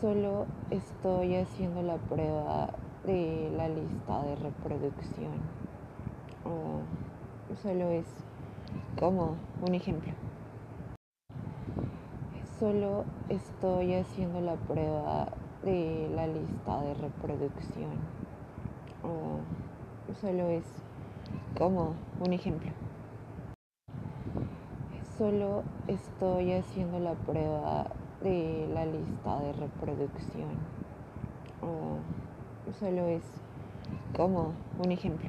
Solo estoy haciendo la prueba de la lista de reproducción. Solo es como un ejemplo. Solo estoy haciendo la prueba de la lista de reproducción. Solo es como un ejemplo. Solo estoy haciendo la prueba de la lista de reproducción. O solo es como un ejemplo.